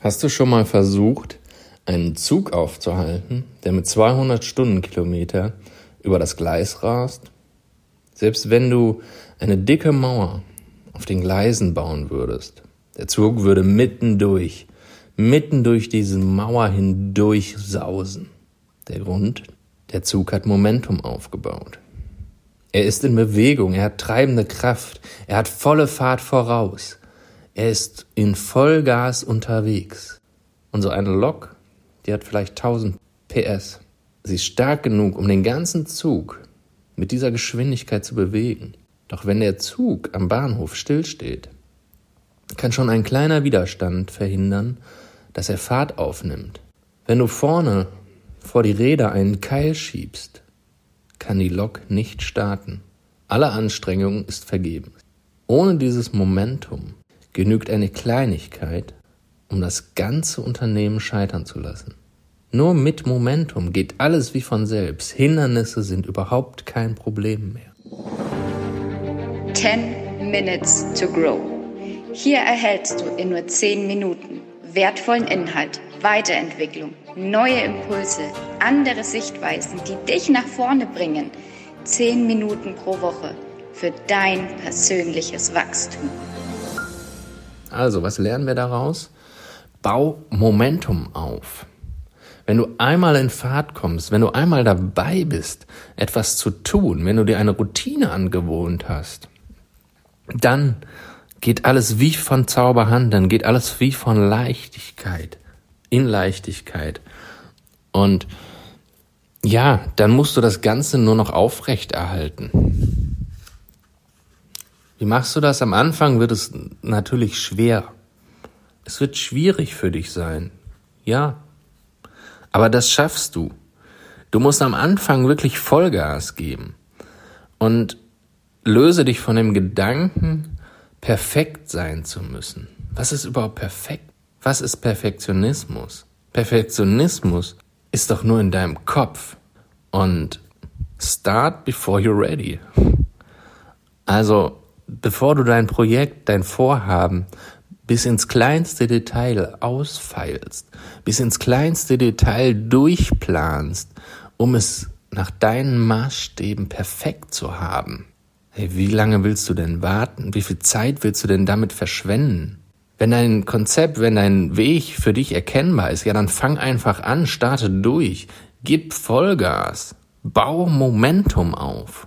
Hast du schon mal versucht, einen Zug aufzuhalten, der mit 200 Stundenkilometer über das Gleis rast? Selbst wenn du eine dicke Mauer auf den Gleisen bauen würdest, der Zug würde mitten durch, mitten durch diese Mauer hindurch sausen. Der Grund, der Zug hat Momentum aufgebaut. Er ist in Bewegung, er hat treibende Kraft, er hat volle Fahrt voraus. Er ist in Vollgas unterwegs. Und so eine Lok, die hat vielleicht 1000 PS. Sie ist stark genug, um den ganzen Zug mit dieser Geschwindigkeit zu bewegen. Doch wenn der Zug am Bahnhof stillsteht, kann schon ein kleiner Widerstand verhindern, dass er Fahrt aufnimmt. Wenn du vorne vor die Räder einen Keil schiebst, kann die Lok nicht starten. Alle Anstrengung ist vergebens. Ohne dieses Momentum genügt eine Kleinigkeit, um das ganze Unternehmen scheitern zu lassen. Nur mit Momentum geht alles wie von selbst. Hindernisse sind überhaupt kein Problem mehr. 10 Minutes to Grow. Hier erhältst du in nur 10 Minuten wertvollen Inhalt, Weiterentwicklung, neue Impulse, andere Sichtweisen, die dich nach vorne bringen. 10 Minuten pro Woche für dein persönliches Wachstum. Also, was lernen wir daraus? Bau Momentum auf. Wenn du einmal in Fahrt kommst, wenn du einmal dabei bist, etwas zu tun, wenn du dir eine Routine angewohnt hast, dann geht alles wie von Zauberhand, dann geht alles wie von Leichtigkeit, in Leichtigkeit. Und ja, dann musst du das Ganze nur noch aufrecht erhalten. Wie machst du das? Am Anfang wird es natürlich schwer. Es wird schwierig für dich sein. Ja. Aber das schaffst du. Du musst am Anfang wirklich Vollgas geben. Und löse dich von dem Gedanken, perfekt sein zu müssen. Was ist überhaupt perfekt? Was ist Perfektionismus? Perfektionismus ist doch nur in deinem Kopf. Und start before you're ready. Also bevor du dein Projekt, dein Vorhaben bis ins kleinste Detail ausfeilst, bis ins kleinste Detail durchplanst, um es nach deinen Maßstäben perfekt zu haben. Hey, wie lange willst du denn warten? Wie viel Zeit willst du denn damit verschwenden? Wenn dein Konzept, wenn dein Weg für dich erkennbar ist, ja, dann fang einfach an, starte durch, gib Vollgas, bau Momentum auf.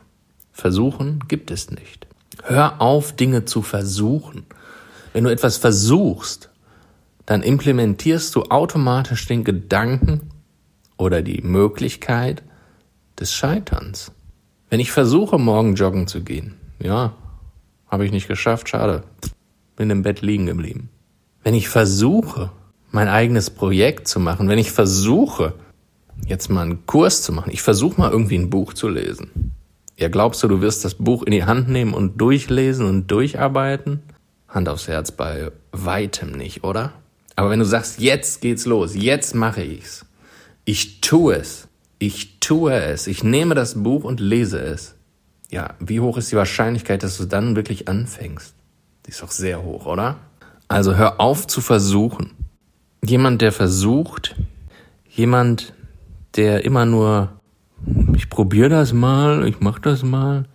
Versuchen gibt es nicht. Hör auf, Dinge zu versuchen. Wenn du etwas versuchst, dann implementierst du automatisch den Gedanken oder die Möglichkeit des Scheiterns. Wenn ich versuche, morgen joggen zu gehen, ja, habe ich nicht geschafft, schade, bin im Bett liegen geblieben. Wenn ich versuche, mein eigenes Projekt zu machen, wenn ich versuche, jetzt mal einen Kurs zu machen, ich versuche mal irgendwie ein Buch zu lesen, ja, glaubst du, du wirst das Buch in die Hand nehmen und durchlesen und durcharbeiten? Hand aufs Herz bei weitem nicht, oder? Aber wenn du sagst, jetzt geht's los, jetzt mache ich's. Ich tue es. Ich tue es. Ich nehme das Buch und lese es. Ja, wie hoch ist die Wahrscheinlichkeit, dass du dann wirklich anfängst? Die ist doch sehr hoch, oder? Also hör auf zu versuchen. Jemand, der versucht, jemand, der immer nur ich probiere das mal, ich mach das mal,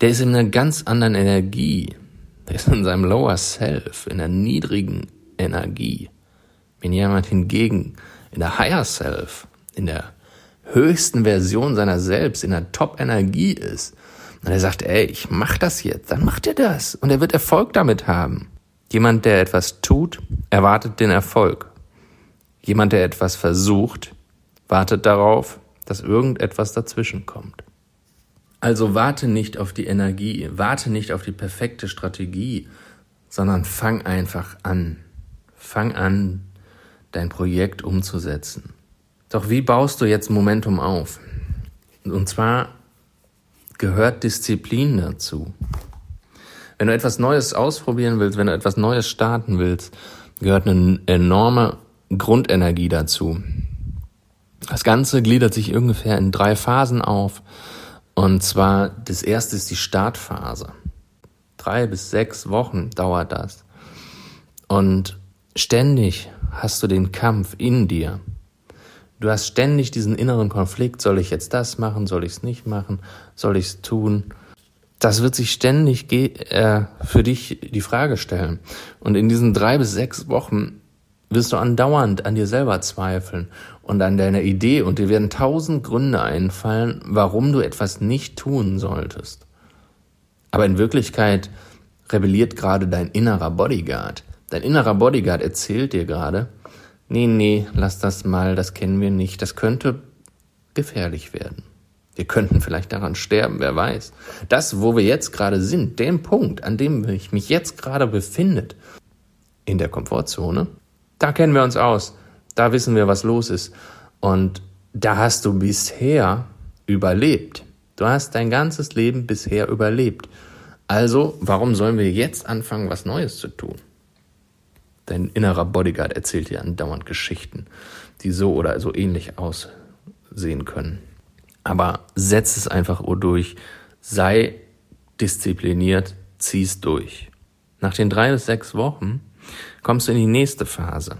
der ist in einer ganz anderen Energie. Der ist in seinem Lower Self, in der niedrigen Energie. Wenn jemand hingegen in der Higher Self, in der höchsten Version seiner selbst, in der Top-Energie ist, und er sagt, ey, ich mach das jetzt, dann macht er das und er wird Erfolg damit haben. Jemand, der etwas tut, erwartet den Erfolg. Jemand, der etwas versucht, wartet darauf, dass irgendetwas dazwischen kommt. Also warte nicht auf die Energie, warte nicht auf die perfekte Strategie, sondern fang einfach an. Fang an, dein Projekt umzusetzen. Doch wie baust du jetzt Momentum auf? Und zwar gehört Disziplin dazu. Wenn du etwas Neues ausprobieren willst, wenn du etwas Neues starten willst, gehört eine enorme Grundenergie dazu. Das Ganze gliedert sich ungefähr in drei Phasen auf. Und zwar, das erste ist die Startphase. Drei bis sechs Wochen dauert das. Und ständig hast du den Kampf in dir. Du hast ständig diesen inneren Konflikt, soll ich jetzt das machen, soll ich es nicht machen, soll ich es tun? Das wird sich ständig äh, für dich die Frage stellen. Und in diesen drei bis sechs Wochen wirst du andauernd an dir selber zweifeln und an deiner Idee und dir werden tausend Gründe einfallen, warum du etwas nicht tun solltest. Aber in Wirklichkeit rebelliert gerade dein innerer Bodyguard. Dein innerer Bodyguard erzählt dir gerade, nee, nee, lass das mal, das kennen wir nicht, das könnte gefährlich werden. Wir könnten vielleicht daran sterben, wer weiß. Das, wo wir jetzt gerade sind, dem Punkt, an dem ich mich jetzt gerade befindet, in der Komfortzone, da kennen wir uns aus. Da wissen wir, was los ist. Und da hast du bisher überlebt. Du hast dein ganzes Leben bisher überlebt. Also, warum sollen wir jetzt anfangen, was Neues zu tun? Dein innerer Bodyguard erzählt dir andauernd Geschichten, die so oder so ähnlich aussehen können. Aber setz es einfach durch. Sei diszipliniert, zieh's durch. Nach den drei bis sechs Wochen kommst du in die nächste Phase.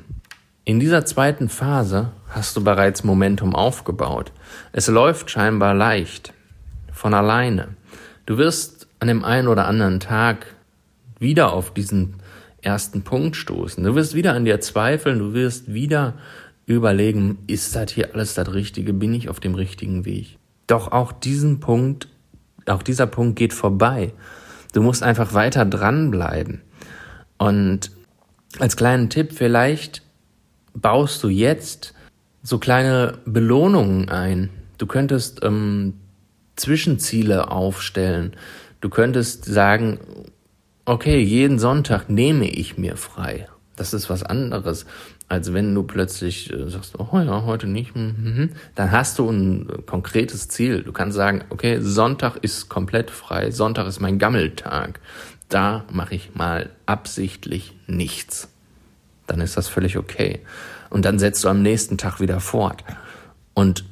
In dieser zweiten Phase hast du bereits Momentum aufgebaut. Es läuft scheinbar leicht, von alleine. Du wirst an dem einen oder anderen Tag wieder auf diesen ersten Punkt stoßen. Du wirst wieder an dir zweifeln, du wirst wieder überlegen, ist das hier alles das Richtige, bin ich auf dem richtigen Weg? Doch auch diesen Punkt, auch dieser Punkt geht vorbei. Du musst einfach weiter dranbleiben. Und als kleinen Tipp vielleicht baust du jetzt so kleine Belohnungen ein. Du könntest ähm, Zwischenziele aufstellen. Du könntest sagen, okay, jeden Sonntag nehme ich mir frei. Das ist was anderes, als wenn du plötzlich äh, sagst, oh ja, heute nicht. Mhm. Dann hast du ein konkretes Ziel. Du kannst sagen, okay, Sonntag ist komplett frei. Sonntag ist mein Gammeltag da mache ich mal absichtlich nichts. Dann ist das völlig okay. Und dann setzt du am nächsten Tag wieder fort. Und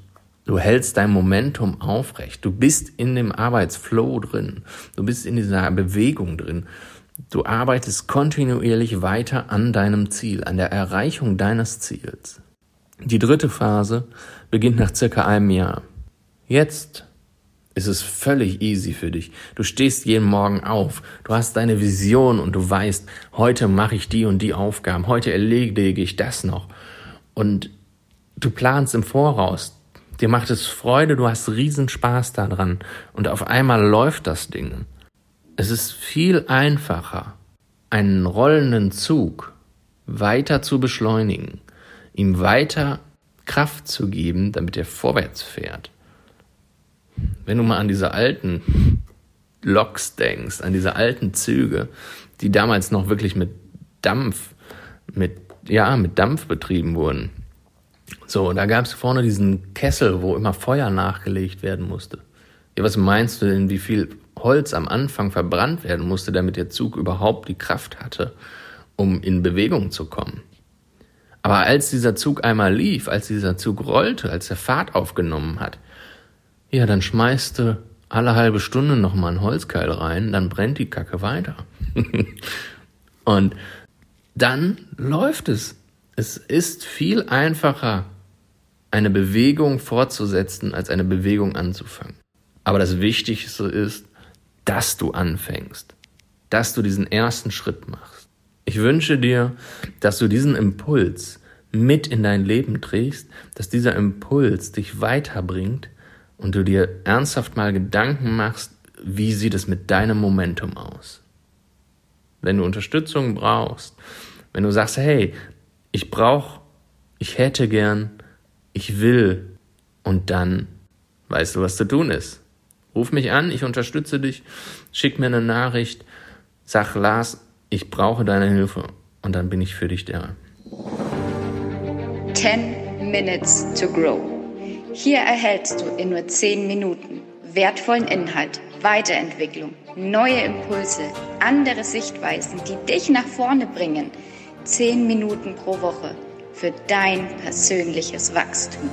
du hältst dein Momentum aufrecht. Du bist in dem Arbeitsflow drin. Du bist in dieser Bewegung drin. Du arbeitest kontinuierlich weiter an deinem Ziel, an der Erreichung deines Ziels. Die dritte Phase beginnt nach circa einem Jahr. Jetzt ist es völlig easy für dich. Du stehst jeden Morgen auf, du hast deine Vision und du weißt, heute mache ich die und die Aufgaben, heute erledige ich das noch. Und du planst im Voraus, dir macht es Freude, du hast riesen Spaß daran und auf einmal läuft das Ding. Es ist viel einfacher, einen rollenden Zug weiter zu beschleunigen, ihm weiter Kraft zu geben, damit er vorwärts fährt wenn du mal an diese alten Loks denkst, an diese alten Züge, die damals noch wirklich mit Dampf, mit, ja, mit Dampf betrieben wurden. So, da gab es vorne diesen Kessel, wo immer Feuer nachgelegt werden musste. Ja, was meinst du denn, wie viel Holz am Anfang verbrannt werden musste, damit der Zug überhaupt die Kraft hatte, um in Bewegung zu kommen? Aber als dieser Zug einmal lief, als dieser Zug rollte, als er Fahrt aufgenommen hat, ja, dann schmeißt du alle halbe Stunde noch mal einen Holzkeil rein, dann brennt die Kacke weiter. und dann läuft es. Es ist viel einfacher, eine Bewegung fortzusetzen, als eine Bewegung anzufangen. Aber das Wichtigste ist, dass du anfängst, dass du diesen ersten Schritt machst. Ich wünsche dir, dass du diesen Impuls mit in dein Leben trägst, dass dieser Impuls dich weiterbringt, und du dir ernsthaft mal Gedanken machst, wie sieht es mit deinem Momentum aus? Wenn du Unterstützung brauchst, wenn du sagst, hey, ich brauche, ich hätte gern, ich will, und dann weißt du, was zu tun ist. Ruf mich an, ich unterstütze dich, schick mir eine Nachricht, sag Lars, ich brauche deine Hilfe und dann bin ich für dich da. 10 Minutes to Grow. Hier erhältst du in nur 10 Minuten wertvollen Inhalt, Weiterentwicklung, neue Impulse, andere Sichtweisen, die dich nach vorne bringen. 10 Minuten pro Woche für dein persönliches Wachstum.